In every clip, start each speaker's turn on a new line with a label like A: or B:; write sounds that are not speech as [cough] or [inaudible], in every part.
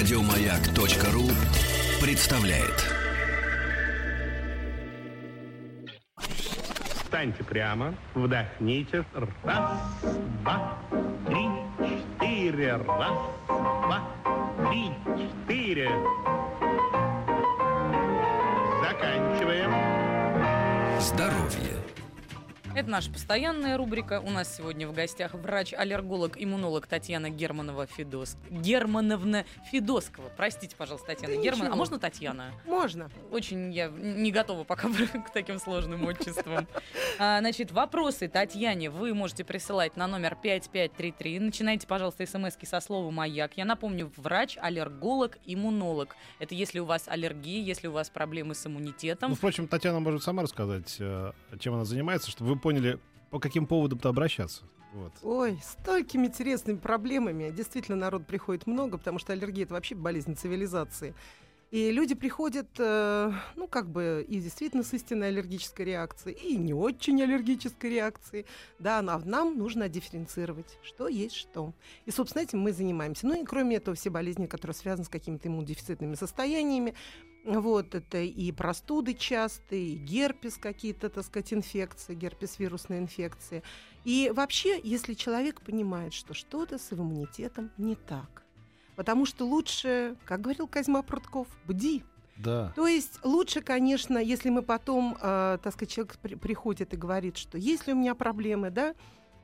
A: Радиомаяк.ру представляет.
B: Встаньте прямо, вдохните. Раз, два, три, четыре. Раз, два, три, четыре. Заканчиваем.
A: Здоровье.
C: Это наша постоянная рубрика. У нас сегодня в гостях врач-аллерголог-иммунолог Татьяна Германова Федос... Германовна Федоскова. Простите, пожалуйста, Татьяна
D: Да
C: Герман. А можно Татьяна?
D: Можно.
C: Очень я не готова пока [laughs] к таким сложным отчествам. [laughs] А, Значит, вопросы Татьяне вы можете присылать на номер 5533. Начинайте, пожалуйста, смс со слова «Маяк». Я напомню, врач, аллерголог, иммунолог. Это если у вас аллергия, если у вас проблемы с иммунитетом.
E: Ну, впрочем, Татьяна может сама рассказать, э, чем она занимается, чтобы вы поняли, по каким поводам-то обращаться. Вот.
D: Ой, столькими интересными проблемами. Действительно, народ приходит много, потому что аллергия это вообще болезнь цивилизации. И люди приходят, э, ну, как бы, и действительно с истинной аллергической реакцией, и не очень аллергической реакцией. Да, но нам нужно дифференцировать, что есть что. И, собственно, этим мы занимаемся. Ну и кроме этого, все болезни, которые связаны с какими-то иммунодефицитными состояниями, вот это и простуды частые, и герпес какие-то, так сказать, инфекции, герпес-вирусные инфекции. И вообще, если человек понимает, что что-то с иммунитетом не так, потому что лучше, как говорил Козьма Прутков, бди.
E: Да.
D: То есть лучше, конечно, если мы потом, э, так сказать, человек при- приходит и говорит, что есть ли у меня проблемы, да,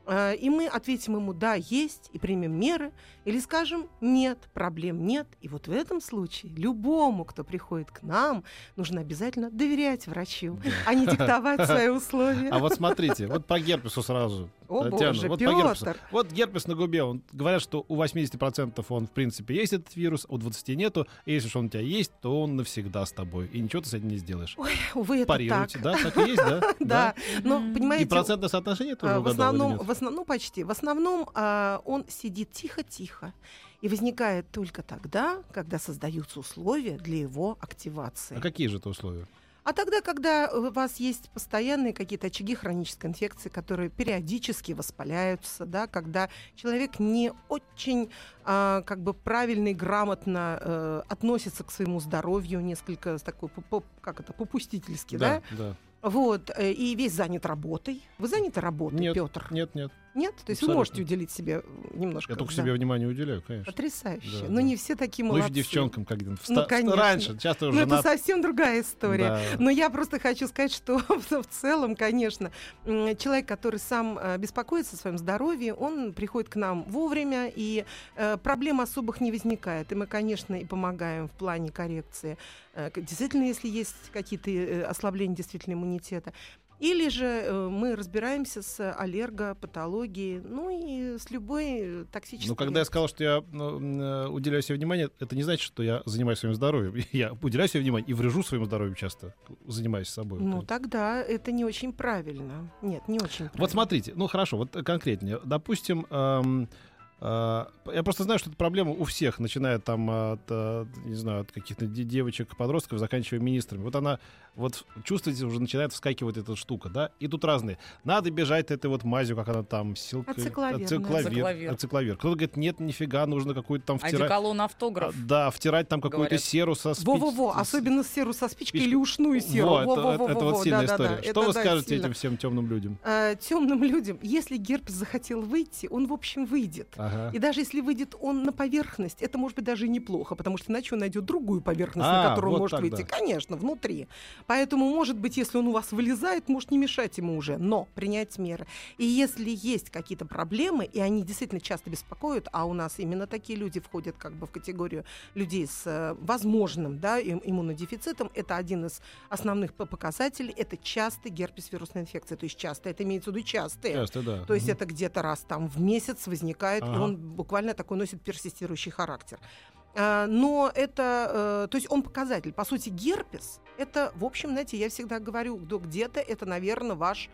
D: и мы ответим ему «да, есть», и примем меры, или скажем «нет, проблем нет». И вот в этом случае любому, кто приходит к нам, нужно обязательно доверять врачу, а не диктовать [laughs] свои условия.
E: А вот смотрите, вот по герпесу сразу.
D: О,
E: Татьяна,
D: боже,
E: вот по герпесу.
D: Пётр.
E: Вот герпес на губе. Он, говорят, что у 80% он, в принципе, есть этот вирус, у 20% нету. И если же он у тебя есть, то он навсегда с тобой. И ничего ты с этим не сделаешь.
D: Ой, увы, это
E: Парируйте,
D: так.
E: да? Так и есть, да? [laughs]
D: Да, но,
C: Мгм.
E: И
D: понимаете,
E: процентное соотношение тоже
D: А, в основном,
E: нет?
D: в основном, ну почти. В основном а, он сидит тихо-тихо и возникает только тогда, когда создаются условия для его активации.
E: А какие же это условия?
D: А тогда, когда у вас есть постоянные какие-то очаги хронической инфекции, которые периодически воспаляются, да, когда человек не очень а, как бы правильно и грамотно э, относится к своему здоровью, несколько такой, как это, попустительски, да,
E: да.
D: Вот, э, и весь занят работой. Вы заняты работой,
E: Нет,
D: Петр?
E: Нет, нет.
D: Нет? То есть вы
E: Абсолютно.
D: можете уделить себе э, немножко.
E: Я только
D: да.
E: себе внимание уделяю, конечно.
D: Потрясающе.
E: Да,
D: Но
E: да.
D: не все такие
E: Ну,
D: молодцы.
E: еще девчонкам, как
D: Ну,
E: вста-
D: конечно.
E: раньше, часто уже
D: Ну, это совсем другая история.
E: Да.
D: Но я просто хочу сказать, что [laughs] в целом, конечно, человек, который сам э, беспокоится о своем здоровье, он приходит к нам вовремя, и э, проблем особых не возникает. И мы, конечно, и помогаем в плане коррекции. Э, Действительно, если есть какие-то ослабления действительно иммунитета. Или же э, мы разбираемся с аллергопатологией, ну и с любой э, токсической...
E: Ну, когда я сказал, что я ну, э, уделяю себе внимание, это не значит, что я занимаюсь своим здоровьем. [laughs] Я уделяю себе внимание и врежу своему здоровью часто, занимаюсь собой.
D: Ну, тогда это не очень правильно. Нет, не очень правильно.
E: Вот смотрите, ну хорошо, вот конкретнее. Допустим, эм, э, я просто знаю, что эта проблема у всех, начиная там от, не знаю, от каких-то де- девочек, подростков, заканчивая министрами. Вот она, вот чувствуете, уже начинает вскакивать эта штука, да? И тут разные. Надо бежать этой вот мазью, как она там, силка,
D: Ацикловир, да.
E: ацикловир,
C: Ацикловир.
E: ацикловир. Кто-то говорит, нет, нифига, нужно какую-то там втирать.
C: Одеколон автограф.
E: А, Да, втирать там какую-то серу со спич-
D: Во-во-во, особенно серу со спичкой
E: спичкой.
D: или ушную серу.
E: Во, это,
D: Во-во-во-во-во,
E: это вот сильная
D: да-да-да,
E: история. Что
D: это
E: вы
D: да,
E: скажете
D: сильно.
E: этим всем темным людям?
D: Э, темным людям, если герпес захотел выйти, он, в общем, выйдет.
E: Ага.
D: И даже если выйдет он на поверхность, это может быть даже и неплохо, потому что иначе он найдет другую поверхность,
E: А,
D: на которую он
E: вот
D: может
E: так,
D: выйти.
E: да.
D: Конечно, внутри. Поэтому, может быть, если он у вас вылезает, может не мешать ему уже, но принять меры. И если есть какие-то проблемы, и они действительно часто беспокоят, а у нас именно такие люди входят как бы в категорию людей с э, возможным да, им- иммунодефицитом, это один из основных показателей, это частый герпес вирусная инфекция. То есть часто, это имеется в виду частые.
E: Часто, да.
D: То есть
E: Мгм.
D: это где-то раз там в месяц возникает, и
E: Ага.
D: он буквально такой носит персистирующий характер. А, Но это, э, то есть он показатель. По сути, герпес, это, в общем, знаете, я всегда говорю, да, где-то это, наверное, ваш,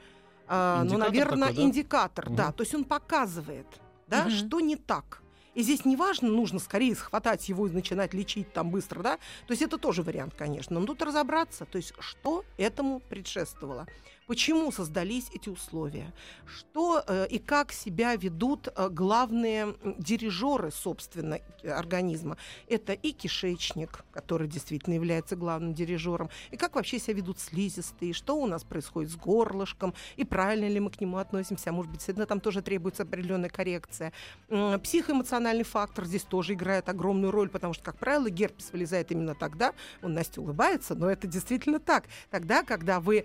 D: а, ну,
E: Индикатор
D: наверное,
E: такой, да?
D: индикатор, да.
E: Мгм.
D: То есть он показывает, да,
C: Мгм.
D: что не так. И здесь не важно, нужно скорее схватать его и начинать лечить там быстро, да. То есть это тоже вариант, конечно. Но тут разобраться, то есть что этому предшествовало. Почему создались эти условия? Что э, и как себя ведут э, главные дирижеры, собственно, организма? Это и кишечник, который действительно является главным дирижером, и как вообще себя ведут слизистые, что у нас происходит с горлышком, и правильно ли мы к нему относимся, может быть, действительно, там тоже требуется определенная коррекция. Психоэмоциональный фактор здесь тоже играет огромную роль, потому что, как правило, герпес вылезает именно тогда, он Настя улыбается, но это действительно так, тогда, когда вы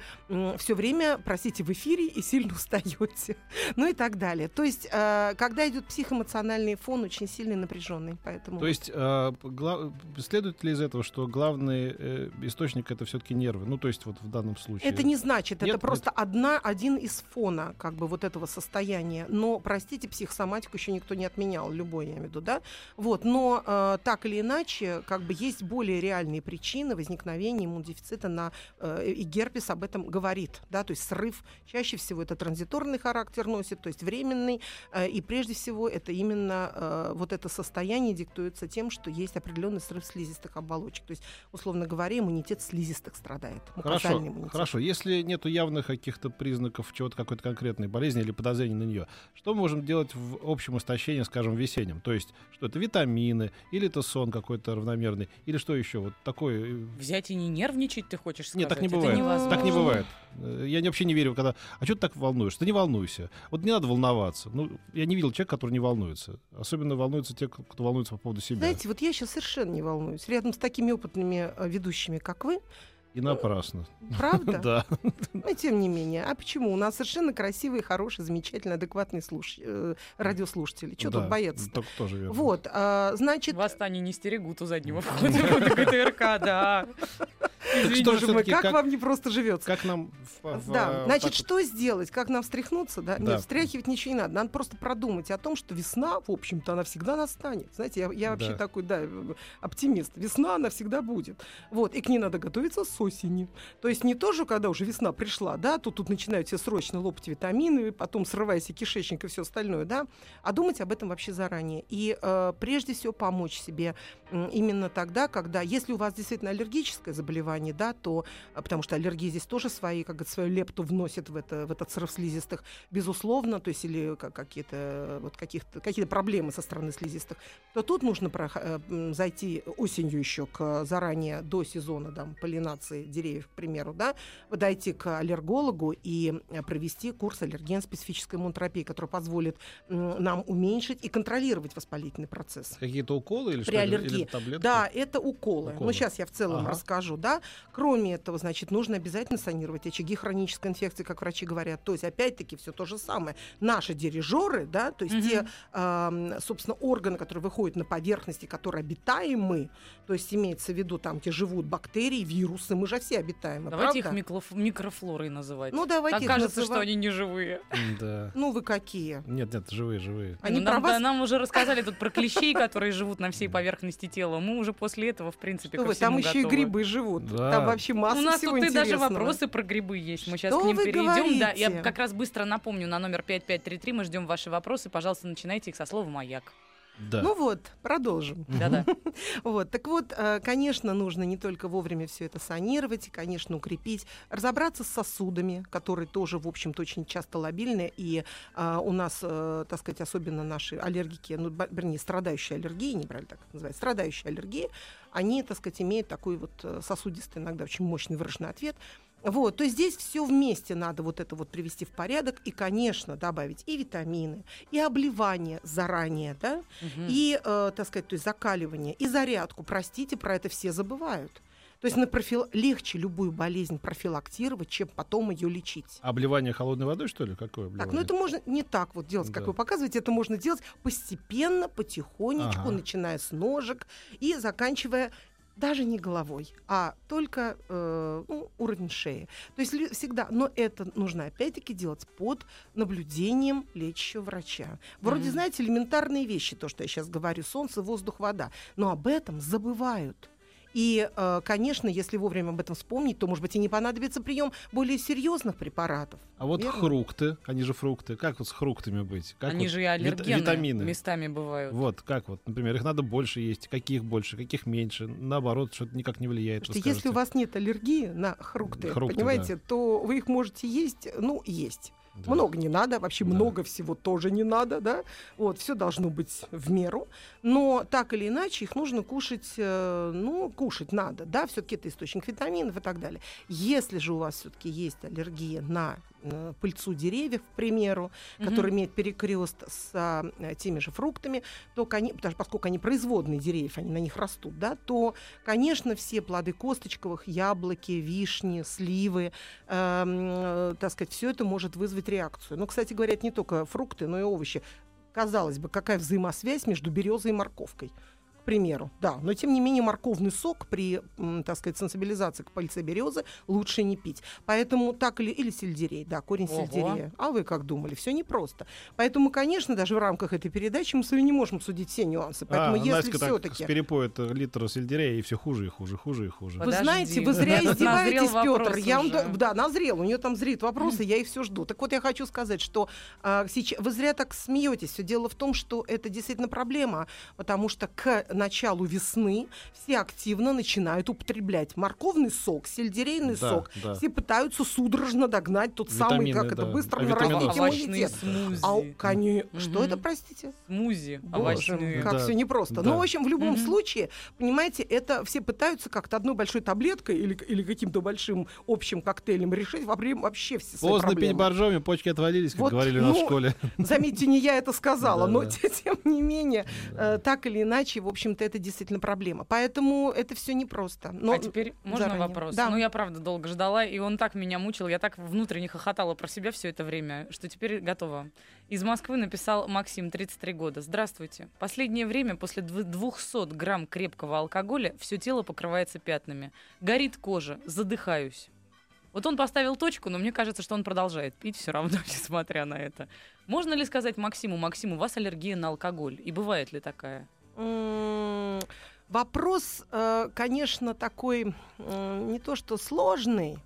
D: все время, простите, в эфире и сильно [laughs] устаете, ну и так далее. То есть, э, когда идет психоэмоциональный фон очень сильный, напряженный, поэтому...
E: То есть э, гла- следует ли из этого, что главный э, источник это все-таки нервы? Ну, то есть вот в данном случае.
D: Это не значит,
E: Нет,
D: это просто одна, один из фона как бы вот этого состояния. Но, простите, психосоматику еще никто не отменял, любой, я имею в виду, да? Вот, но э, так или иначе, как бы есть более реальные причины возникновения иммунодефицита на, э, и герпес об этом говорит, да, то есть срыв чаще всего это транзиторный характер носит, то есть временный, э, и прежде всего это именно э, вот это состояние диктуется тем, что есть определенный срыв слизистых оболочек, то есть, условно говоря, иммунитет слизистых страдает,
E: Хорошо,
D: иммунитет.
E: хорошо. Если нету явных каких-то признаков чего-то какой-то конкретной болезни или подозрений на нее, что мы можем делать в общем истощении, скажем, весеннем? То есть, что это витамины, или это сон какой-то равномерный, или что еще? Вот такое. э,
C: Взять и не нервничать, ты хочешь сказать?
E: Нет, так не
C: Это
E: бывает.
C: невозможно.
E: Так не бывает. Я не- вообще не верю, когда... А что ты так волнуешься? Ты не волнуйся. Вот не надо волноваться. Ну, я не видел человека, который не волнуется. Особенно волнуются те, кто волнуется по поводу себя.
D: Знаете, вот я сейчас совершенно не волнуюсь. Рядом с такими опытными э, ведущими, как вы,
E: И напрасно.
D: правда? [laughs]
E: Да.
D: Но тем не менее. А почему? У нас совершенно красивые, хорошие, замечательные, адекватные слуш- э, радиослушатели. Что
E: Да,
D: тут бояться?
E: так тоже верно.
D: Вот, а, значит,
C: Восстание не стерегут у заднего входа [laughs] в ГТРК, да.
E: Что же всё-таки,
D: как,
E: как-
D: вам не просто живется?
E: Как нам... в- в-
D: Да,
E: в-
D: значит,
E: так вот-
D: что сделать? Как нам встряхнуться? Да?
E: Да.
D: Нет, встряхивать ничего не надо. Надо просто продумать о том, что весна, в общем-то, она всегда настанет. Знаете, я, я вообще
E: Да.
D: такой, да, э, оптимист. Весна, она всегда будет. Вот, и к ней надо готовиться с осени. То есть не тоже, когда уже весна пришла, да, то тут начинают все срочно лопать витамины, потом срываясь и кишечник и все остальное, да, а думать об этом вообще заранее. И э, прежде всего помочь себе именно тогда, когда, если у вас действительно аллергическое заболевание, да, то, а, потому что аллергии здесь тоже свои, как говорится, свою лепту вносит в, это, в этот срыв слизистых, безусловно, то есть или как- какие-то вот каких-то какие-то проблемы со стороны слизистых, то тут нужно прох- э, зайти осенью еще к заранее до сезона там, полинации деревьев, к примеру, да, подойти к аллергологу и э, провести курс аллерген-специфической иммунотерапии, который позволит нам уменьшить и контролировать воспалительный процесс.
E: Какие-то уколы или
D: При
E: что?
D: Аллергии.
E: Или таблетки?
D: Да, это уколы.
E: Уколы.
D: Ну, сейчас я в целом
E: Ага.
D: расскажу, да. Кроме этого, значит, нужно обязательно санировать очаги хронической инфекции, как врачи говорят. То есть, опять-таки, все то же самое. Наши дирижеры, да, то есть
C: Мгм.
D: те, ам, собственно, органы, которые выходят на поверхности, которые обитаемы, то есть имеется в виду там, где живут бактерии, вирусы, мы же все обитаемы,
C: Давайте их
D: правда?
C: микроф- микрофлорой называть.
D: Ну, давайте
C: Так
D: их
C: кажется,
D: называть-
C: что они не живые.
E: Да.
D: Ну, вы какие?
E: Нет, нет, живые, живые.
D: Они
C: Ну, нам,
D: вас-
C: да, нам уже рассказали тут про клещей, [laughs] которые живут на всей поверхности тела. Мы уже после этого, в принципе,
D: Что
C: ко
D: вы, там еще и грибы живут.
E: Да.
D: Там вообще масса
C: У нас
D: всего
C: тут и даже вопросы про грибы есть. Мы сейчас
D: Что
C: к ним перейдем. Да, я
D: говорите?
C: как раз быстро напомню на номер 5533. Мы ждем ваши вопросы. Пожалуйста, начинайте их со слова «Маяк».
E: Да.
D: Ну вот, продолжим.
C: Да-да. [laughs]
D: Вот, так вот, э, конечно, нужно не только вовремя все это санировать, и, конечно, укрепить, разобраться с сосудами, которые тоже, в общем-то, очень часто лобильны, и а, у нас, э, так сказать, особенно наши аллергики, ну, вернее, страдающие аллергии, неправильно так это называть, страдающие аллергии, они, так сказать, имеют такой вот э, сосудистый, иногда очень мощный выраженный ответ. Вот, то есть здесь все вместе надо вот это вот привести в порядок и, конечно, добавить и витамины, и обливание заранее, да,
C: Мгм.
D: и, э, так сказать, то есть закаливание, и зарядку. Простите, про это все забывают. То есть на профил... легче любую болезнь профилактировать, чем потом ее лечить.
E: Обливание холодной водой, что ли? Какое
D: Так,
E: обливание?
D: ну это можно не так вот делать, как
E: Да.
D: вы показываете, это можно делать постепенно, потихонечку,
E: Ага.
D: начиная с ножек и заканчивая даже не головой, а только э, ну, уровень шеи. То есть всегда, но это нужно опять-таки делать под наблюдением лечащего врача. Вроде,
C: Мгм.
D: знаете, элементарные вещи, то, что я сейчас говорю, солнце, воздух, вода, но об этом забывают. И, э, конечно, если вовремя об этом вспомнить, то, может быть, и не понадобится прием более серьезных препаратов.
E: А вот
D: Верно?
E: фрукты, они же фрукты. Как вот с фруктами быть? Как
C: Они
E: вот
C: же и аллергены
E: витамины.
C: местами бывают.
E: Вот, как вот, например, их надо больше есть, каких больше, каких меньше, наоборот, что-то никак не влияет.
D: Что если у вас нет аллергии на фрукты,
E: Фрукты,
D: понимаете, то вы их можете есть, ну, есть.
E: Да.
D: Много не надо, вообще
E: Да.
D: много всего тоже не надо, да. Вот, все должно быть в меру. Но так или иначе их нужно кушать, э, ну, кушать надо, да, все-таки это источник витаминов и так далее. Если же у вас все-таки есть аллергия на э, пыльцу деревьев, к примеру,
C: Мгм.
D: который имеет перекрест с э, теми же фруктами, то, коне- потому поскольку они производные деревьев, они на них растут, да, то, конечно, все плоды косточковых, яблоки, вишни, сливы, эм, э, так сказать, все это может вызвать реакцию. Ну, кстати говоря, это не только фрукты, но и овощи. Казалось бы, какая взаимосвязь между березой и морковкой? К примеру, да, но тем не менее морковный сок при, так сказать, сенсибилизации к пыльце березы лучше не пить. Поэтому так или, или сельдерей, да, корень
C: Ого.
D: сельдерея. А вы как думали? Все непросто. Поэтому, конечно, даже в рамках этой передачи мы с вами не можем судить все нюансы. Поэтому
E: а,
D: если все-таки...
E: перепоет литр сельдерея, и все хуже и хуже, хуже и хуже.
D: Вы
C: Подожди.
D: знаете, вы зря [laughs] издеваетесь, Петр. Я вам да, назрел. У нее там зреют вопросы, я их все жду. Так вот, я хочу сказать, что а, сейчас вы зря так смеетесь. Все дело в том, что это действительно проблема, потому что к началу весны все активно начинают употреблять морковный сок, сельдерейный
E: Да,
D: сок.
E: да.
D: Все пытаются судорожно догнать тот самый,
E: Витамины,
D: как это
E: да.
D: быстро
E: А
D: нарастить иммунитет.
C: смузи.
D: А, у- коне-
C: Мгм.
D: Что это, простите?
C: Смузи
D: Боже
C: овощные.
D: мой, как
E: Да,
D: все непросто.
E: да.
D: Ну, в общем, в любом
C: Мгм.
D: случае, понимаете, это все пытаются как-то одной большой таблеткой или, или каким-то большим общим коктейлем решить вообще, вообще все свои
E: Поздно пить
D: проблемы.
E: боржоми, почки отвалились, как
D: Вот,
E: говорили у нас в
D: ну,
E: школе.
D: Заметьте, не я это сказала, но [laughs] тем не менее, э, так или иначе, в общем-то, это действительно проблема. Поэтому это все непросто. Но
C: а теперь можно
D: заранее.
C: вопрос?
D: Да.
C: Ну, я правда долго ждала, и он так меня мучил, я так внутренне хохотала про себя все это время, что теперь готова. Из Москвы написал Максим, 33 года. Здравствуйте. Последнее время после дв- 200 грамм крепкого алкоголя все тело покрывается пятнами. Горит кожа, задыхаюсь. Вот он поставил точку, но мне кажется, что он продолжает пить все равно, [laughs] несмотря на это. Можно ли сказать Максиму, Максим, у вас аллергия на алкоголь? И бывает ли такая?
D: Вопрос, э, конечно, такой не то что сложный,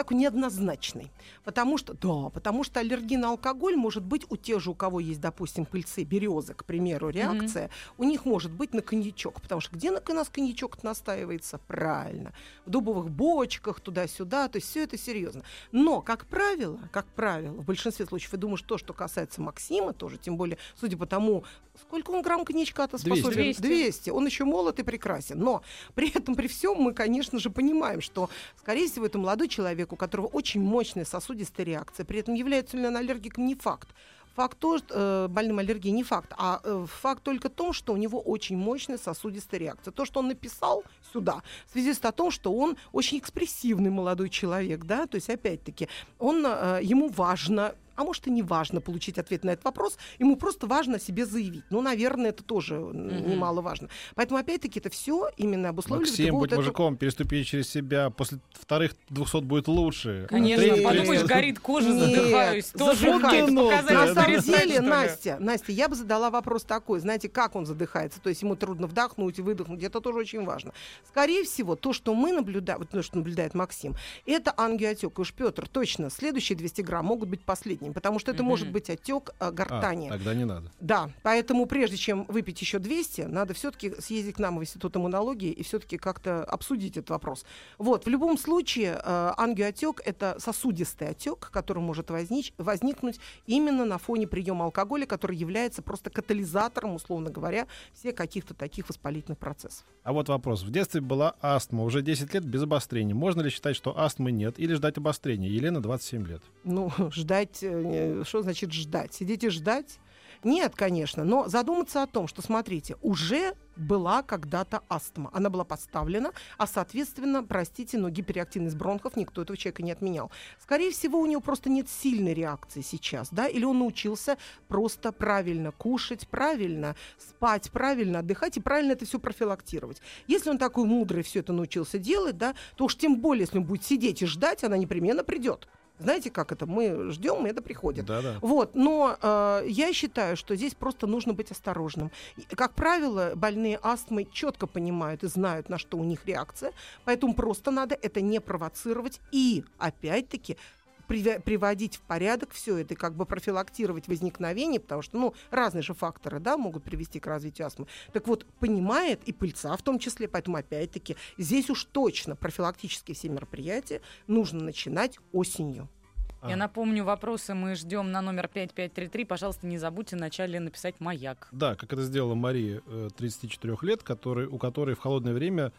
D: такой неоднозначный. Потому что, да, потому что аллергия на алкоголь может быть у тех же, у кого есть, допустим, пыльцы, березы, к примеру, реакция, у них может быть на коньячок. Потому что где на у нас коньячок настаивается? Правильно. В дубовых бочках, туда-сюда. То есть все это серьезно. Но, как правило, как правило, в большинстве случаев, я думаю, что, что касается Максима тоже, тем более, судя по тому, сколько он грамм коньячка-то
E: 200.
D: способен?
C: 200.
D: 200. Он еще молод и прекрасен. Но при этом, при всем, мы, конечно же, понимаем, что, скорее всего, это молодой человек, у которого очень мощная сосудистая реакция. При этом является ли он аллергиком, не факт. Факт то, что э, больным аллергией не факт, а э, факт только в том, что у него очень мощная сосудистая реакция. То, что он написал сюда, свидетельствует о том, что он очень экспрессивный молодой человек, да, то есть опять-таки он э, ему важно а может и не важно получить ответ на этот вопрос, ему просто важно о себе заявить. Ну, наверное, это тоже м, немаловажно. Поэтому, опять-таки, это все именно обусловливает
E: Максим,
D: его
E: будь
D: вот эту-
E: мужиком, переступи через себя. После вторых 200 будет лучше.
C: Конечно,
D: Нет.
C: подумаешь, горит кожа,
D: Нет,
C: задыхаюсь. Тоже показатель
D: На самом деле? Настя, Настя, я бы задала вопрос такой. Знаете, как он задыхается? То есть ему трудно вдохнуть и выдохнуть. Это тоже очень важно. Скорее всего, то, что мы наблюдаем, вот то, что наблюдает Максим, это ангиотек. И уж, Петр, точно, следующие 200 грамм могут быть последними, потому что это
C: Мгм.
D: может быть отек а,
E: А,
D: гортани.
E: тогда не надо.
D: Да, поэтому прежде чем выпить еще 200, надо все-таки съездить к нам в Институт иммунологии и все-таки как-то обсудить этот вопрос. Вот, в любом случае, э, ангиотек – это сосудистый отек, который может возник, возникнуть именно на фоне приема алкоголя, который является просто катализатором, условно говоря, всех каких-то таких воспалительных процессов.
E: А вот вопрос. В детстве была астма, уже 10 лет без обострения. Можно ли считать, что астмы нет, или ждать обострения? Елена, 27 лет.
D: Ну, [laughs] ждать, э, что значит ждать? Сидеть и ждать? Нет, конечно, но задуматься о том, что, смотрите, уже была когда-то астма. Она была поставлена, а, соответственно, простите, но гиперактивность бронхов никто этого человека не отменял. Скорее всего, у него просто нет сильной реакции сейчас, да, или он научился просто правильно кушать, правильно спать, правильно отдыхать и правильно это все профилактировать. Если он такой мудрый все это научился делать, да, то уж тем более, если он будет сидеть и ждать, она непременно придет. Знаете, как это? Мы ждем, и это приходит.
E: Да-да.
D: Вот, но э, я считаю, что здесь просто нужно быть осторожным. Как правило, больные астмой четко понимают и знают, на что у них реакция, поэтому просто надо это не провоцировать и, опять-таки, приводить в порядок все это и как бы профилактировать возникновение, потому что, ну, разные же факторы, да, могут привести к развитию астмы. Так вот, понимает и пыльца в том числе, поэтому, опять-таки, здесь уж точно профилактические все мероприятия нужно начинать осенью.
C: Я
E: А.
C: напомню, вопросы мы ждем на номер 5533. Пожалуйста, не забудьте вначале написать «Маяк».
E: Да, как это сделала Мария, э, 34 лет, который, у которой в холодное время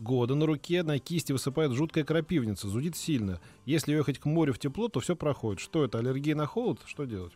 E: года на руке, на кисти высыпает жуткая крапивница, зудит сильно. Если ехать к морю в тепло, то все проходит. Что это, аллергия на холод? Что делать?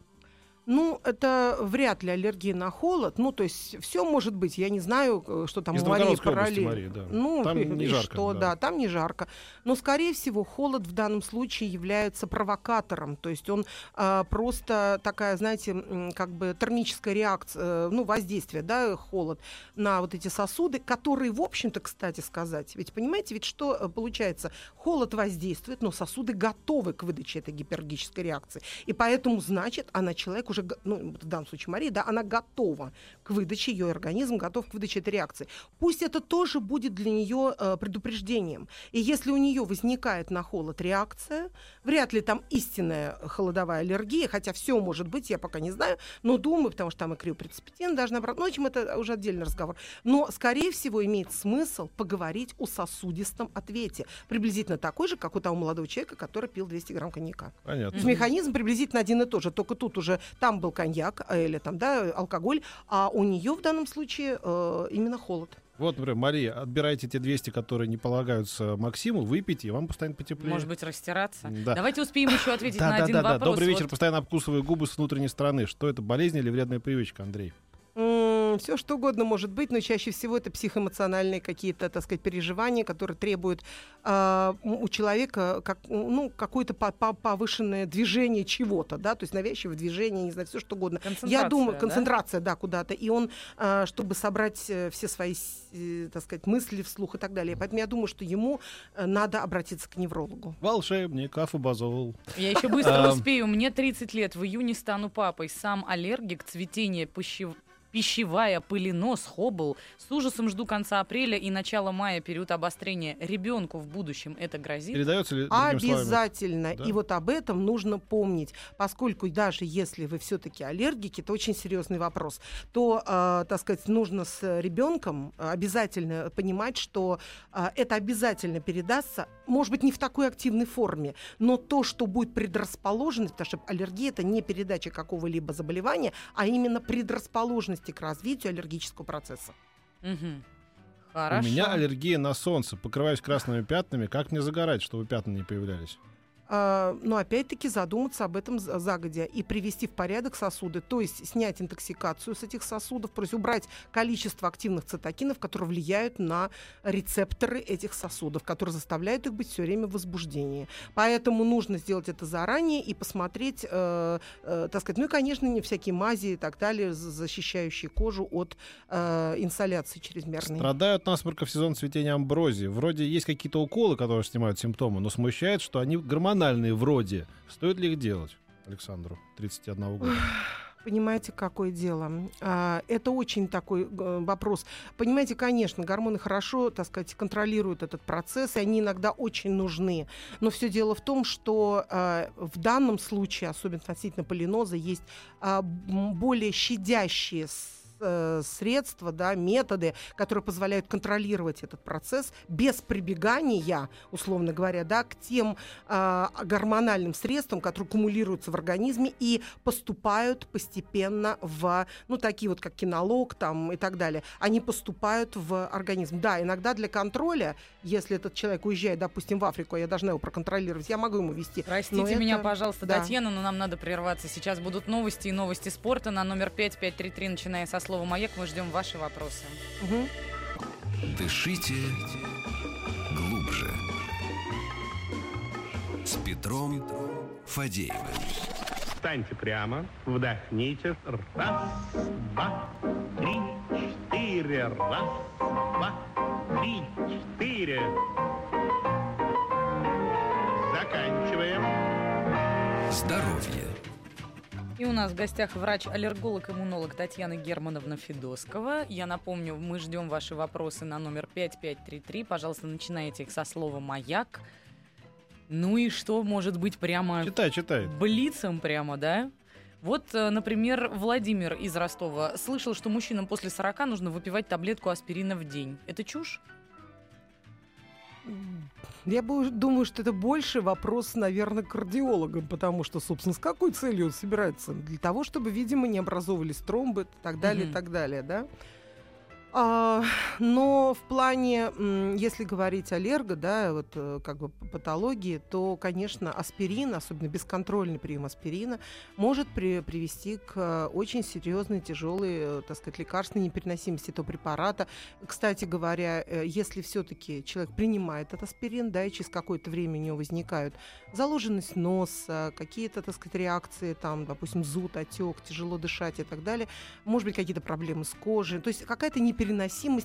D: Ну, это вряд ли аллергия на холод. Ну, то есть все может быть. Я не знаю, э, что там
E: Из
D: у Марии параллельно.
E: Мария, да.
D: Ну,
E: Там [laughs] не жарко,
D: Что,
E: да.
D: да. там не жарко. Но, скорее всего, холод в данном случае является провокатором. То есть он а, просто такая, знаете, как бы термическая реакция, э, ну, воздействие, да, холод на вот эти сосуды, которые, в общем-то, кстати сказать, ведь понимаете, ведь что э, получается? Холод воздействует, но сосуды готовы к выдаче этой гипергической реакции. И поэтому, значит, она человек уже, ну, в данном случае Мария, да, она готова к выдаче, ее организм готов к выдаче этой реакции. Пусть это тоже будет для нее э, предупреждением. И если у нее возникает на холод реакция, вряд ли там истинная холодовая аллергия, хотя все может быть, я пока не знаю, но думаю, потому что там и криопрецепитин даже набрать. Ну, в общем, это уже отдельный разговор. Но, скорее всего, имеет смысл поговорить о сосудистом ответе. Приблизительно такой же, как у того молодого человека, который пил 200 грамм коньяка. То
E: Понятно.
D: есть механизм приблизительно один и тот же, только тут уже там был коньяк э, или там, да, алкоголь, а у нее в данном случае э, именно холод.
E: Вот, например, Мария, отбирайте те 200, которые не полагаются Максиму, выпейте, и вам станет потеплее.
C: Может быть, растираться?
E: Да.
C: Давайте успеем еще ответить
E: да,
C: на
E: да,
C: один
E: да, да.
C: вопрос.
E: Добрый вечер.
C: Вот
E: Постоянно обкусываю губы с внутренней стороны. Что это, болезнь или вредная привычка, Андрей?
D: Все что угодно может быть, но чаще всего это психоэмоциональные какие-то, так сказать, переживания, которые требуют м, у человека как, ну, какое-то по- по- повышенное движение чего-то, да, то есть навязчивое движение, не знаю, все что угодно. Я думаю,
C: да?
D: концентрация, да, куда-то. И он, а, чтобы собрать э, все свои, э, так сказать, мысли вслух и так далее. Поэтому я думаю, что ему э, надо обратиться к неврологу.
E: Волшебник, афобазол.
C: Я еще быстро успею. Мне 30 лет. В июне стану папой. Сам аллергик, цветение, пищев- пищевая, пыленос, хоббл. С ужасом жду конца апреля и начала мая, период обострения. Ребенку в будущем это грозит?
E: Передается ли?
D: Обязательно.
E: Да?
D: И вот об этом нужно помнить, поскольку даже если вы все-таки аллергики, это очень серьезный вопрос, то, э, так сказать, нужно с ребенком обязательно понимать, что э, это обязательно передастся, может быть, не в такой активной форме, но то, что будет предрасположенность, потому что аллергия это не передача какого-либо заболевания, а именно предрасположенности к развитию аллергического процесса.
C: Мгм. Хорошо.
E: У меня аллергия на солнце. Покрываюсь красными пятнами. Как мне загорать, чтобы пятна не появлялись?
D: А, но опять-таки задуматься об этом за- загодя и привести в порядок сосуды, то есть снять интоксикацию с этих сосудов, то есть убрать количество активных цитокинов, которые влияют на рецепторы этих сосудов, которые заставляют их быть все время в возбуждении. Поэтому нужно сделать это заранее и посмотреть, э, э, так сказать, ну и, конечно, не всякие мази и так далее, за- защищающие кожу от э, инсоляции чрезмерной.
E: Страдаю от насморка в сезон цветения амброзии. Вроде есть какие-то уколы, которые снимают симптомы, но смущает, что они гормональные вроде. Стоит ли их делать? Александру, 31 года.
D: Понимаете, какое дело? А, Это очень такой вопрос. Понимаете, конечно, гормоны хорошо, так сказать, контролируют этот процесс, и они иногда очень нужны. Но все дело в том, что э, в данном случае, особенно относительно полиноза, есть а, более щадящие э, средства, да, методы, которые позволяют контролировать этот процесс без прибегания, условно говоря, да, к тем а, гормональным средствам, которые кумулируются в организме и поступают постепенно в, ну, такие вот, как кинолог там и так далее, они поступают в организм. Да, иногда для контроля, если этот человек уезжает, допустим, в Африку, а я должна его проконтролировать, я могу ему вести.
C: Простите меня,
D: это-
C: пожалуйста,
D: да.
C: Татьяна, но нам надо прерваться. Сейчас будут новости и новости спорта на номер 5533, начиная со слова «Маяк». Мы ждем ваши вопросы.
D: Мгм.
A: Дышите глубже. С Петром Фадеевым.
B: Встаньте прямо, вдохните. Раз, два, три, четыре. Раз, два, три, четыре. Заканчиваем.
A: Здоровье.
C: И у нас в гостях врач-аллерголог-иммунолог Татьяна Германовна Федоскова. Я напомню, мы ждем ваши вопросы на номер 5533. Пожалуйста, начинайте их со слова «Маяк». Ну и что может быть прямо
E: Читай, читай.
C: блицем прямо, да? Вот, э, например, Владимир из Ростова слышал, что мужчинам после 40 нужно выпивать таблетку аспирина в день. Это чушь?
D: Я думаю, что это больше вопрос, наверное, к кардиологам, потому что, собственно, с какой целью он собирается? Для того, чтобы, видимо, не образовывались тромбы и так далее,
C: Мгм.
D: и так далее, да? А, но в плане, если говорить аллерго, да, вот э, как бы патологии, то, конечно, аспирин, особенно бесконтрольный прием аспирина, может при- привести к очень серьезной, тяжелой, э, так сказать, лекарственной непереносимости этого препарата. Кстати говоря, э, если все-таки человек принимает этот аспирин, да, и через какое-то время у него возникают заложенность носа, какие-то, так сказать, реакции, там, допустим, зуд, отек, тяжело дышать и так далее, может быть, какие-то проблемы с кожей, то есть какая-то непереносимость.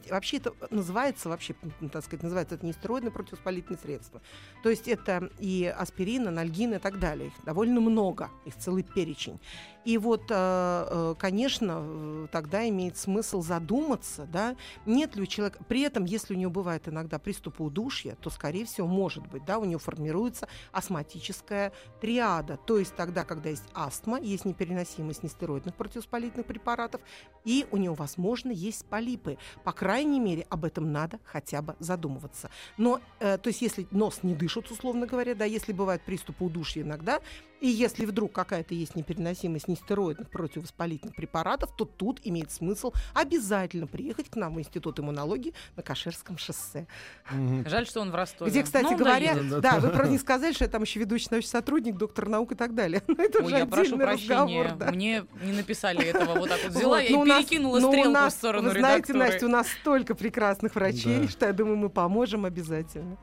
D: Вообще это называется, вообще, м, так сказать, называется это не стероидное противовоспалительное средство. То есть это и аспирин, анальгин и так далее. Их довольно много, их целый перечень. И вот, э, э, конечно, тогда имеет смысл задуматься, да, нет ли у человека... При этом, если у него бывает иногда приступы удушья, то, скорее всего, может быть, да, у него формируется астматическая триада. То есть тогда, когда есть астма, есть непереносимость нестероидных противовоспалительных препаратов, и у него, возможно, есть полипы. По крайней мере, об этом надо хотя бы задумываться. Но, э, то есть, если нос не дышит, условно говоря, да, если бывают приступы удушья иногда, и если вдруг какая-то есть непереносимость нестероидных противовоспалительных препаратов, то тут имеет смысл обязательно приехать к нам в Институт иммунологии на Кашерском шоссе.
C: Жаль, что он в Ростове.
D: Где, кстати говоря,
C: доедет.
D: да, вы просто не сказали, что я там еще ведущий научный сотрудник, доктор наук и так далее. [laughs] Но это
C: Ой,
D: уже
C: я прошу прощения,
D: разговор, да.
C: мне не написали этого. Вот так вот взяла
D: Вот,
C: и
D: но у нас-
C: перекинула
D: но у
C: стрелку
D: нас,
C: в сторону
D: Вы знаете,
C: редактуры.
D: Настя, у нас столько прекрасных врачей,
E: Да.
D: что я думаю, мы поможем обязательно.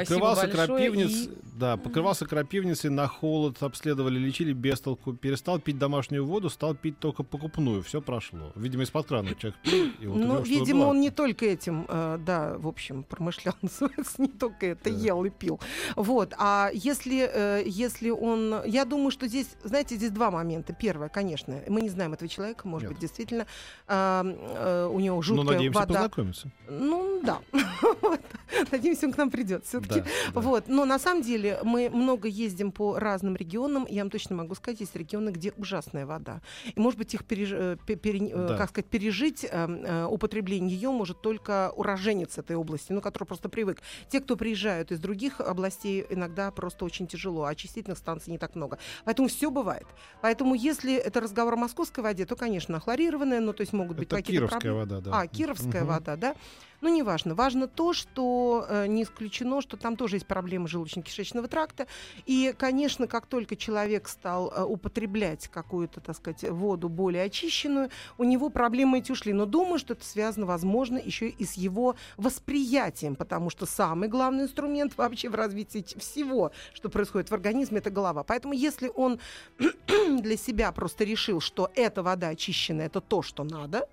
E: Покрывался
C: большое.
E: крапивниц,
C: И-
E: да, покрывался крапивницей на холод, обследовали, лечили без толку, перестал пить домашнюю воду, стал пить только покупную, все прошло. Видимо, из-под крана человек пил, и вот
D: Ну, видимо, он не только этим, э, да, в общем, промышлял, [laughs] называется, не только это
E: Да.
D: ел и пил. Вот. А если, э, если он... Я думаю, что здесь, знаете, здесь два момента. Первое, конечно, мы не знаем этого человека, может
E: Нет.
D: быть, действительно, э, у него
E: Ну,
D: жуткая
E: надеемся
D: вода.
E: познакомиться.
D: Ну, да. [laughs] Надеемся, он к нам придет все-таки.
E: Да, да.
D: Вот. Но на самом деле мы много ездим по разным регионам. Я вам точно могу сказать, есть регионы, где ужасная вода. И, может быть, их переж- э, пе- пере- э,
E: Да.
D: как сказать, пережить э, э, употребление ее может только уроженец этой области, ну, который просто привык. Те, кто приезжают из других областей, иногда просто очень тяжело, а очистительных станций не так много. Поэтому все бывает. Поэтому, если это разговор о московской воде, то, конечно, хлорированная, ну, то есть могут быть какие-то
E: кировская
D: проблемы.
E: вода, да.
D: А, кировская
E: Мгм.
D: вода, да? Ну, неважно. Важно то, что э, не исключено, что там тоже есть проблемы желудочно-кишечного тракта. И, конечно, как только человек стал э, употреблять какую-то, так сказать, воду более очищенную, у него проблемы эти ушли. Но думаю, что это связано, возможно, еще и с его восприятием, потому что самый главный инструмент вообще в развитии всего, что происходит в организме, это голова. Поэтому если он [clears throat] для себя просто решил, что эта вода очищенная, это то, что надо,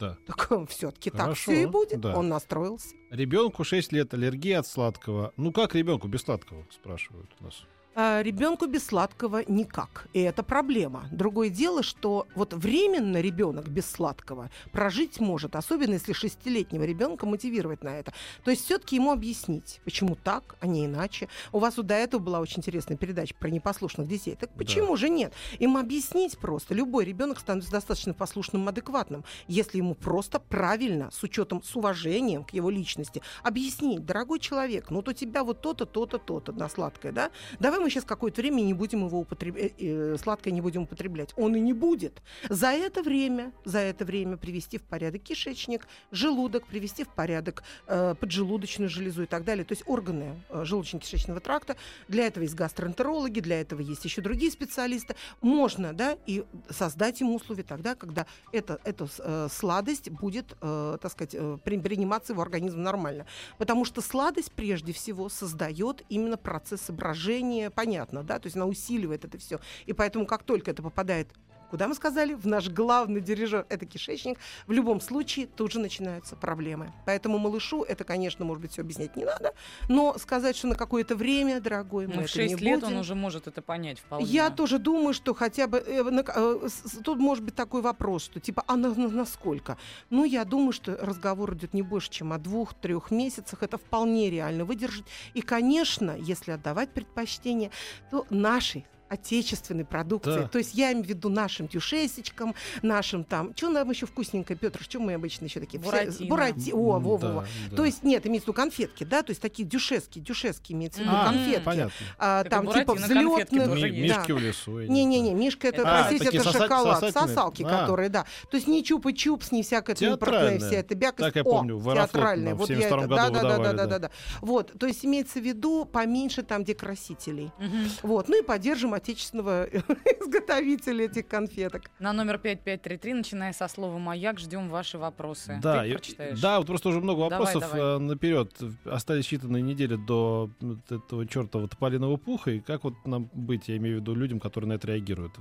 E: Да.
D: так все-таки так все и будет.
E: да.
D: Он настроился.
E: Ребенку 6 лет, аллергия от сладкого. Ну как ребенку без сладкого, спрашивают у нас.
D: А, ребенку без сладкого никак. И это проблема. Другое дело, что вот временно ребенок без сладкого прожить может, особенно если шестилетнего ребенка мотивировать на это. То есть все-таки ему объяснить, почему так, а не иначе. У вас вот до этого была очень интересная передача про непослушных детей. Так почему же нет? Им объяснить просто. Любой ребенок становится достаточно послушным, адекватным, если ему просто правильно, с учетом, с уважением к его личности, объяснить, дорогой человек, ну вот у тебя вот то-то, то-то, то-то на сладкое, да? Давай мы сейчас какое-то время не будем его употреблять, сладкое не будем употреблять. Он и не будет. За это время, за это время привести в порядок кишечник, желудок, привести в порядок э, поджелудочную железу и так далее. То есть органы э, желудочно-кишечного тракта. Для этого есть гастроэнтерологи, для этого есть еще другие специалисты. Можно, да, и создать ему условия тогда, когда эта, эта э, сладость будет, э, так сказать, э, при- приниматься его организм нормально. Потому что сладость прежде всего создает именно процесс брожения, понятно, да, то есть она усиливает это все. И поэтому как только это попадает Куда мы сказали? В наш главный дирижер, это кишечник. В любом случае тут же начинаются проблемы. Поэтому малышу это, конечно, может быть, все объяснять не надо, но сказать, что на какое-то время, дорогой, мы
C: Ну, в
D: это
C: 6
D: не
C: лет
D: будем.
C: он уже может это понять вполне.
D: Я тоже думаю, что хотя бы э, на- э, тут может быть такой вопрос, что типа а на, на- насколько? Ну, я думаю, что разговор идет не больше, чем о двух-трех месяцах. Это вполне реально выдержать. И, конечно, если отдавать предпочтение, то нашей отечественной продукции.
E: Да.
D: То есть я имею в виду нашим тюшесечкам, нашим там... Что нам еще вкусненькое, Петр? Что мы обычно еще такие? все-
C: Буратино.
D: Бурати- О, во, во,
E: Да,
D: во.
E: да.
D: То есть нет, имеется в виду конфетки, да, то есть такие дюшески, дюшески имеется в виду,
C: А,
D: конфетки.
E: понятно.
D: А, там типа
C: Буратино конфетки
D: взлетных.
C: тоже
E: Ми-. Мишки в лесу.
D: Не-не-не. Мишка, это,
C: А,
D: простите, это
E: соса-
D: шоколад,
E: сосательные?
D: сосалки,
E: А.
D: которые, да. То есть не чупа-чупс, не всякая импортная вся эта бякость.
E: Так я
D: О,
E: помню, в Аэрофлот
D: театральная. Вот я
E: 72
D: это, да, да, да, да,
E: да.
D: да, да. Вот, то есть имеется в виду поменьше там, где красителей.
C: Мгм.
D: Вот, ну и поддержим отечественного [laughs] изготовителя этих конфеток.
C: На номер 5533, начиная со слова «Маяк», ждем ваши вопросы.
E: Да,
C: Ты прочитаешь.
E: да, вот просто уже много
C: Давай,
E: вопросов
C: давай.
E: э, наперед. Остались считанные недели до этого чертова тополиного пуха. И как вот нам быть, я имею в виду людям, которые на это реагируют.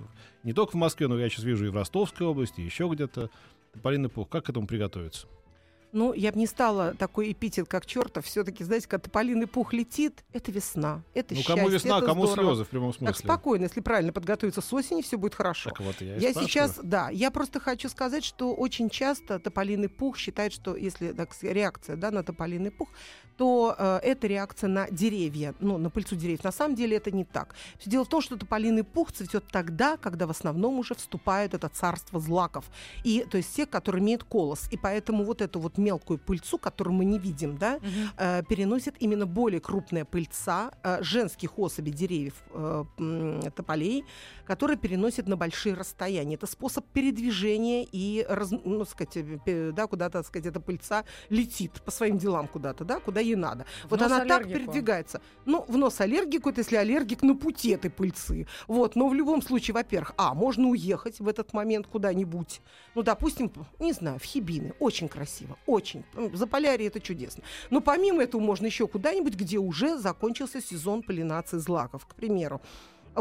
E: Не только в Москве, но я сейчас вижу и в Ростовской области, и еще где-то. Тополиный пух. Как к этому приготовиться?
D: Ну, я бы не стала такой эпитет, как чертов. Все-таки, знаете, когда тополиный пух летит, это весна, это
E: ну,
D: счастье,
E: кому весна,
D: это
E: кому
D: здорово.
E: слезы в прямом смысле.
D: Так спокойно, если правильно подготовиться с осени, все будет хорошо.
E: Так вот, я, и
D: Я
E: спрашиваю.
D: сейчас, да, я просто хочу сказать, что очень часто тополиный пух считает, что если так, реакция да, на тополиный пух, то э, это реакция на деревья, ну, на пыльцу деревьев. На самом деле это не так. Всё Дело в том, что тополиный пух цветет тогда, когда в основном уже вступает это царство злаков. И, то есть те, которые имеют колос. И поэтому вот эту вот мелкую пыльцу, которую мы не видим, да,
C: Мгм.
D: э, переносит именно более крупная пыльца э, женских особей деревьев э, тополей, которая переносит на большие расстояния. Это способ передвижения и, раз- ну, сказать, э, да, куда-то, так сказать, эта пыльца летит по своим делам куда-то, да, куда ей надо.
C: В
D: вот она так
C: аллергику.
D: передвигается. Ну, в нос аллергику, это если аллергик на пути этой пыльцы. Вот, но в любом случае, во-первых, а, можно уехать в этот момент куда-нибудь. Ну, допустим, не знаю, в Хибины. Очень красиво, очень. М, За Полярье это чудесно. Но помимо этого можно еще куда-нибудь, где уже закончился сезон полинации злаков, к примеру.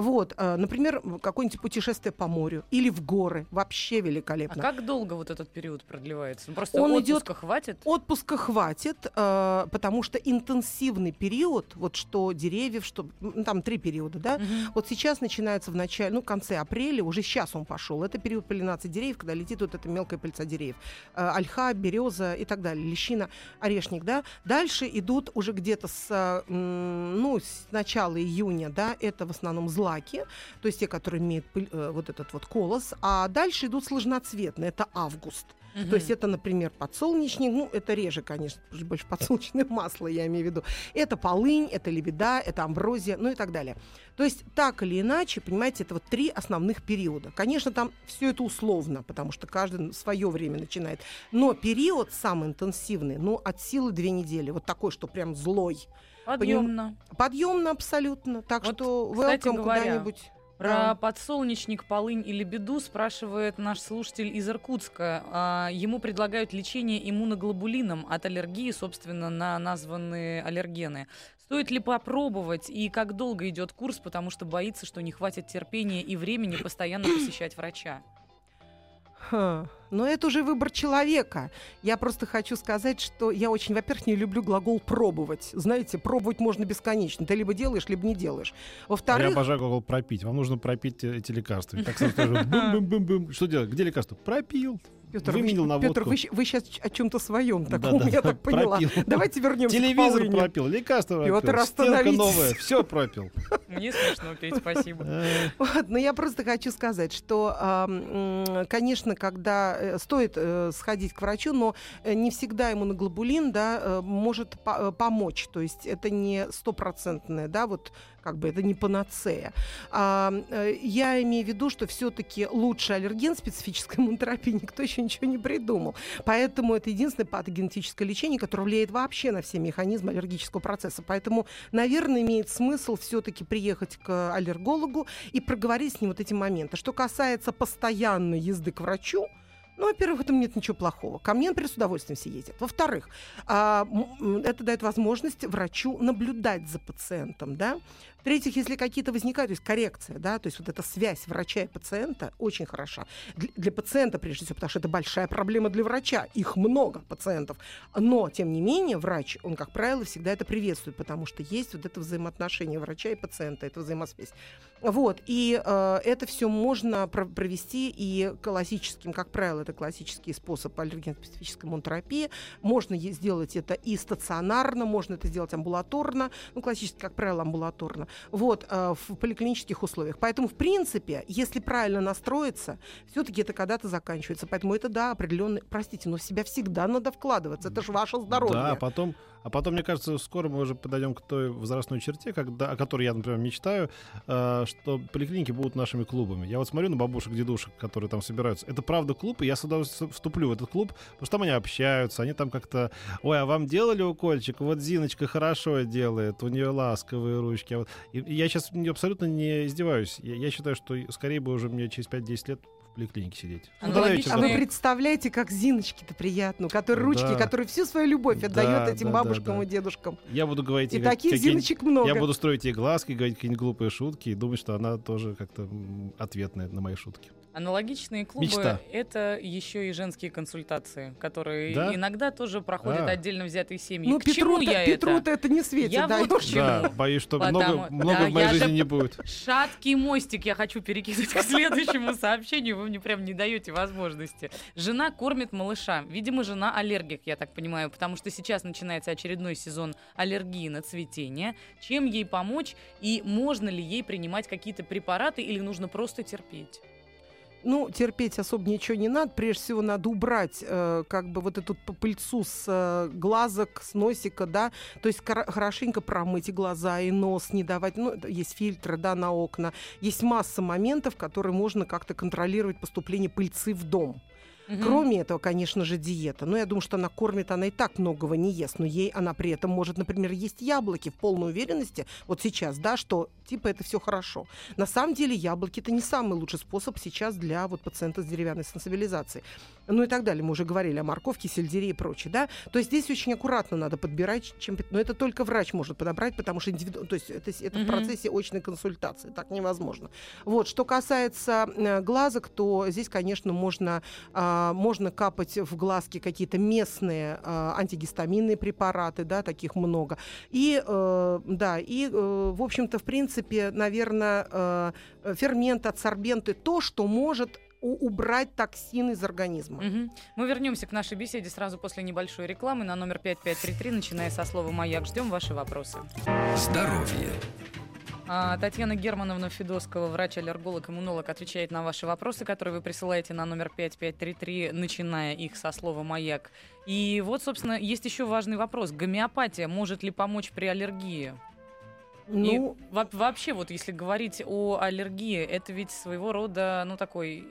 D: Вот, э, например, в какое-нибудь путешествие по морю или в горы. Вообще
C: А
D: великолепно.
C: как долго вот этот период продлевается? Просто
D: Он
C: отпуска хватит?
D: Отпуска хватит, э, потому что интенсивный период, вот что деревьев, что там три периода, да,
C: Мгм.
D: вот сейчас начинается в начале, ну, конце апреля, уже сейчас он пошел. Это период полинации деревьев, когда летит вот эта мелкая пыльца деревьев. Э, ольха, береза и так далее, лещина, орешник, да. Дальше идут уже где-то с, ну, с начала июня, да, это в основном злаки, то есть те, которые имеют пыль- э, вот этот вот колос, а дальше идут сложноцветные, это август.
C: Мгм.
D: То есть это, например, подсолнечник, ну, это реже, конечно, больше подсолнечное [laughs] масло, я имею в виду. Это полынь, это лебеда, это амброзия, ну и так далее. То есть так или иначе, понимаете, это вот три основных периода. Конечно, там все это условно, потому что каждый свое время начинает. Но период самый интенсивный, ну, от силы две недели. Вот такой, что прям злой.
C: Подъемно.
D: Подъемно абсолютно. Так
C: Вот,
D: что welcome
C: говоря,
D: куда-нибудь.
C: Про
D: Да.
C: подсолнечник, полынь или беду спрашивает наш слушатель из Иркутска. А, ему предлагают лечение иммуноглобулином от аллергии, собственно, на названные аллергены. Стоит ли попробовать и как долго идет курс, потому что боится, что не хватит терпения и времени постоянно посещать врача?
D: Ха, Но это уже выбор человека. Я просто хочу сказать, что я очень, во-первых, не люблю глагол пробовать. Знаете, пробовать можно бесконечно. Ты либо делаешь, либо не делаешь.
E: А я
D: Во-вторых,
E: обожаю глагол пропить. Вам нужно пропить э, эти лекарства. И [laughs] Так сразу бум-бум-бум-бум. Что делать? Где лекарство? Пропил.
D: Петр,
E: выменил на
D: Петр, вы, вы сейчас о чем-то своем таком,
E: Да-да-да,
D: я так поняла.
E: пропил.
D: Давайте вернемся к
E: Телевизор
D: полыни.
E: пропил, лекарство
D: Пётр,
E: пропил, стенка
D: остановитесь.
E: новая, все пропил.
C: Мне смешно петь, спасибо.
E: Э,
D: Вот, но я просто хочу сказать, что, конечно, когда э, стоит э, сходить к врачу, но не всегда иммуноглобулин, да, может по- помочь. То есть это не стопроцентное, да, вот как бы это не панацея. А, э, я имею в виду, что все-таки лучший аллерген специфической иммунотерапии никто еще ничего не придумал. Поэтому это единственное патогенетическое лечение, которое влияет вообще на все механизмы аллергического процесса. Поэтому, наверное, имеет смысл все-таки приехать к аллергологу и проговорить с ним вот эти моменты. Что касается постоянной езды к врачу, Ну, во-первых, в этом нет ничего плохого. Ко мне, например, с удовольствием все ездят. Во-вторых, а, это дает возможность врачу наблюдать за пациентом, да. В-третьих, если какие-то возникают, то есть коррекция, да, то есть вот эта связь врача и пациента очень хороша. Для, для пациента, прежде всего, потому что это большая проблема для врача. Их много пациентов. Но, тем не менее, врач, он, как правило, всегда это приветствует, потому что есть вот это взаимоотношение врача и пациента, это взаимосвязь. Вот, и э, это все можно про- провести и классическим, как правило, это классический способ аллерген-специфической иммунотерапии. Можно сделать это и стационарно, можно это сделать амбулаторно, ну, классически, как правило, амбулаторно, вот, э, в поликлинических условиях. Поэтому, в принципе, если правильно настроиться, все-таки это когда-то заканчивается. Поэтому это, да, определенный, простите, но в себя всегда надо вкладываться, это же ваше здоровье.
E: Да, а потом, а потом, мне кажется, скоро мы уже подойдем к той возрастной черте, когда, о которой я, например, мечтаю, э, что поликлиники будут нашими клубами. Я вот смотрю на бабушек, дедушек, которые там собираются. Это правда клуб, и я с удовольствием вступлю в этот клуб, потому что там они общаются, они там как-то, ой, а вам делали укольчик? Вот Зиночка хорошо делает, у нее ласковые ручки. А вот... И и я сейчас абсолютно не издеваюсь. Я, я считаю, что скорее бы уже мне через 5-10 лет в поликлинике сидеть. Ну.
D: А
C: Вы-
D: представляете, как Зиночке-то приятно, у которой ручки,
E: Да.
D: которые всю свою любовь
E: Да,
D: отдает этим
E: да, да,
D: бабушкам
E: да.
D: и дедушкам.
E: Я буду говорить
D: И
E: как-
D: таких Зиночек много.
E: Я буду строить ей глазки, говорить какие-нибудь глупые шутки и думать, что она тоже как-то ответная на мои шутки.
C: Аналогичные клубы
E: Мечта.
C: это еще и женские консультации, которые
E: Да?
C: иногда тоже проходят
E: А.
C: отдельно взятые семьи.
D: Ну,
C: К чему
D: Петру-то
C: я
D: Петру-то
C: это?
D: это не светит,
C: Я
D: да.
C: вот к чему.
E: Да, боюсь, что
C: Потому-
E: много, много
C: да,
E: в моей
C: я
E: жизни
C: же-
E: не будет.
C: Шаткий мостик я хочу перекинуть к следующему сообщению. Вы мне прям не даете возможности. Жена кормит малыша. Видимо, жена аллергик, я так понимаю, потому что сейчас начинается очередной сезон аллергии на цветение. Чем ей помочь и можно ли ей принимать какие-то препараты или нужно просто терпеть?
D: Ну, терпеть особо ничего не надо. Прежде всего, надо убрать э, как бы вот эту пыльцу с э, глазок, с носика, да. То есть хорошенько промыть и глаза, и нос, не давать. Ну, есть фильтры, да, на окна. Есть масса моментов, которые можно как-то контролировать поступление пыльцы в дом.
C: Мгм.
D: Кроме этого, конечно же, диета. Но я думаю, что она кормит, она и так многого не ест. Но ей она при этом может, например, есть яблоки в полной уверенности, вот сейчас, да, что типа это все хорошо. На самом деле яблоки это не самый лучший способ сейчас для вот пациента с деревянной сенсибилизацией. Ну и так далее. Мы уже говорили о морковке, сельдерее и прочее, да. То есть здесь очень аккуратно надо подбирать, чем... но это только врач может подобрать, потому что индивиду... то есть это, это в
C: Мгм.
D: процессе очной консультации, так невозможно. Вот, что касается э, глазок, то здесь, конечно, можно а, можно капать в глазки какие-то местные а, антигистаминные препараты, да, таких много. И, э, да, и, э, в общем-то, в принципе, наверное, ферменты, адсорбенты, то, что может убрать токсин из организма.
C: Мгм. Мы вернемся к нашей беседе сразу после небольшой рекламы на номер 5533, начиная со слова «Маяк». Ждем ваши вопросы.
A: Здоровье.
C: А, Татьяна Германовна Федоскова, врач-аллерголог, иммунолог, отвечает на ваши вопросы, которые вы присылаете на номер 5533, начиная их со слова «Маяк». И вот, собственно, есть еще важный вопрос. Гомеопатия может ли помочь при аллергии?
D: Ну,
C: И во- вообще, вот если говорить о аллергии, это ведь своего рода, ну, такой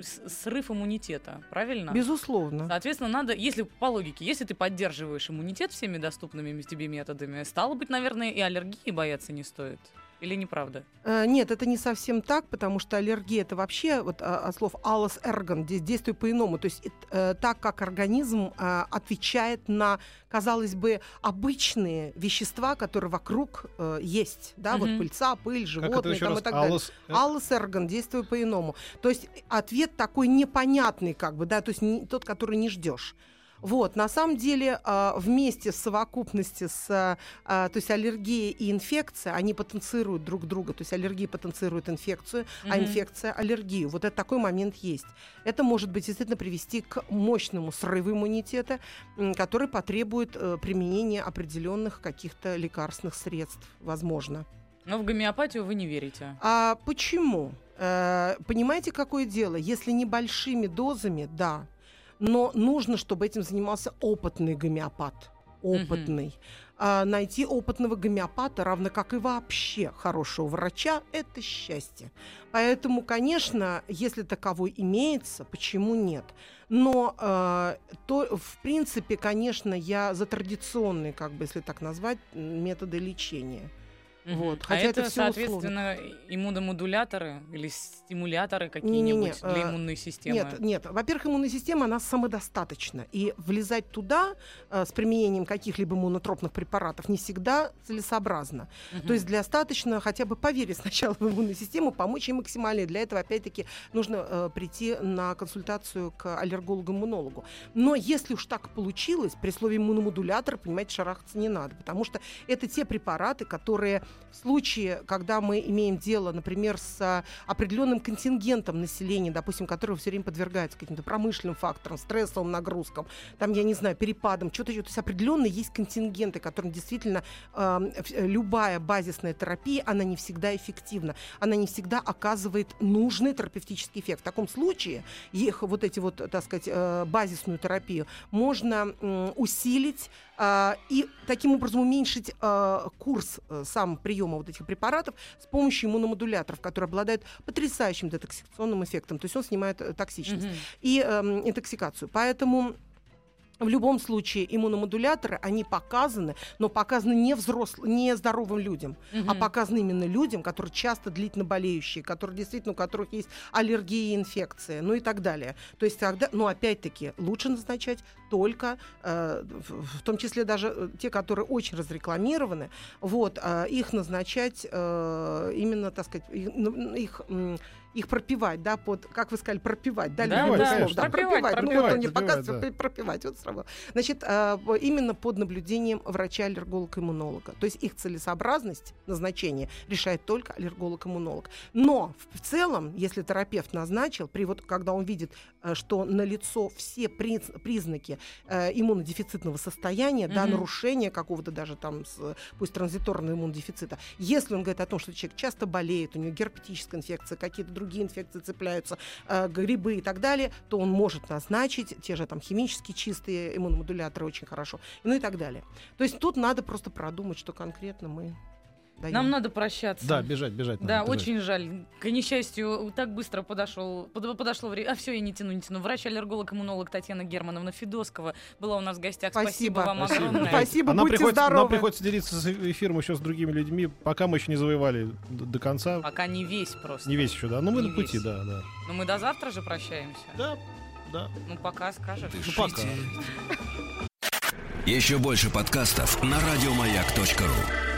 C: срыв иммунитета, правильно?
D: безусловно.
C: Соответственно, надо, если по логике, если ты поддерживаешь иммунитет всеми доступными тебе методами, стало быть, наверное, и аллергии бояться не стоит. Или неправда?
D: Э, Нет, это не совсем так, потому что аллергия это вообще вот а, от слов алос эргон, здесь действует по-иному. То есть э, так как организм э, отвечает на, казалось бы, обычные вещества, которые вокруг э, есть, да, вот
C: Мгм.
D: пыльца, пыль, животные там,
E: раз?
D: и так далее.
E: Аллос- э,
D: Аллос эргон действует по-иному. То есть ответ такой непонятный, как бы, да, то есть не- тот, который не ждешь. Вот, на самом деле, а, вместе в совокупности с, а, а, то есть аллергия и инфекция, они потенцируют друг друга, то есть аллергия потенцирует инфекцию, а
C: Мгм.
D: инфекция аллергию. Вот это такой момент есть. Это может быть действительно привести к мощному срыву иммунитета, который потребует э, применения определенных каких-то лекарственных средств, возможно.
C: Но в гомеопатию вы не верите.
D: А почему? Э, понимаете, какое дело? Если небольшими дозами, да, но нужно, чтобы этим занимался опытный гомеопат. Опытный. А найти опытного гомеопата, равно как и вообще хорошего врача, это счастье. Поэтому, конечно, если таковой имеется, почему нет? Но э, то, в принципе, конечно, я за традиционные, как бы, если так назвать, методы лечения.
C: Мгм.
D: Вот,
C: а
D: хотя
C: это,
D: это всё
C: соответственно, иммуномодуляторы или стимуляторы какие-нибудь для
D: э,
C: иммунной системы?
D: Нет, нет. Во-первых, иммунная система, она самодостаточна. И влезать туда э, с применением каких-либо иммунотропных препаратов не всегда целесообразно.
C: Мгм.
D: То есть для достаточно хотя бы поверить сначала в иммунную систему, помочь ей максимально. И для этого, опять-таки, нужно э, прийти на консультацию к аллергологу-иммунологу. Но если уж так получилось, при слове иммуномодулятор, понимаете, шарахаться не надо. Потому что это те препараты, которые в случае, когда мы имеем дело, например, с а, определенным контингентом населения, допустим, которое все время подвергается каким-то промышленным факторам, стрессовым нагрузкам, там, я не знаю, перепадам, что-то, что-то. То есть определенно есть контингенты, которым действительно э, э, любая базисная терапия, она не всегда эффективна. Она не всегда оказывает нужный терапевтический эффект. В таком случае их вот эти вот, так сказать, э, базисную терапию можно м, усилить и таким образом уменьшить а, курс э, сам приема вот этих препаратов с помощью иммуномодуляторов, которые обладают потрясающим детоксикационным эффектом. То есть он снимает э, токсичность
C: Мгм.
D: и эм, интоксикацию. Поэтому в любом случае иммуномодуляторы, они показаны, но показаны не, взрослым, не здоровым людям, а
C: Мгм.
D: показаны именно людям, которые часто длительно болеющие, которые действительно, у которых есть аллергии, инфекции, ну и так далее. То есть тогда, ну опять-таки, лучше назначать только, э, в, том числе даже э, те, которые очень разрекламированы, вот, э, их назначать э, именно, так сказать, ну, их... их пропивать, да, под, как вы сказали, пропивать, да,
C: Да,
D: любимое
E: да,
D: слово,
E: конечно.
D: да,
C: Пропивать,
D: пропивать, ну, вот он не
E: пропивать,
D: показывает,
E: да.
D: пропивать, вот сразу. Значит, в- именно под наблюдением врача-аллерголога-иммунолога. То есть их целесообразность назначения решает только аллерголог-иммунолог. Но в целом, если терапевт назначил, при вот, когда он видит, э, что налицо все приз- признаки э, иммунодефицитного состояния, да,
C: Мгм.
D: нарушения какого-то даже там, пусть транзиторного иммунодефицита, если он говорит о том, что человек часто болеет, у него герпетическая инфекция, какие-то другие инфекции цепляются, э, грибы и так далее, то он может назначить те же там химически чистые иммуномодуляторы очень хорошо, ну и так далее. То есть тут надо просто продумать, что конкретно мы даем.
C: Нам надо прощаться.
E: Да, бежать, бежать.
C: Да,
E: надо, бежать.
C: очень жаль. К несчастью, так быстро подошел, под- подошло время. А все, я не тяну, не тяну. Врач-аллерголог-иммунолог Татьяна Германовна Федоскова была у нас в гостях. Спасибо,
D: Спасибо.
C: вам
E: Спасибо.
C: огромное.
D: Спасибо,
E: А нам
D: будьте
E: приходится,
D: здоровы.
E: Нам приходится делиться с эфиром еще с другими людьми, пока мы еще не завоевали д- до конца.
C: Пока не весь просто.
E: Не весь еще, да. Ну, мы
C: Не
E: на пути,
C: весь.
E: да, да.
C: Но мы до завтра же прощаемся.
E: Да, да.
C: Ну, пока скажешь.
A: Дышите. Еще больше подкастов на радиомаяк.ру.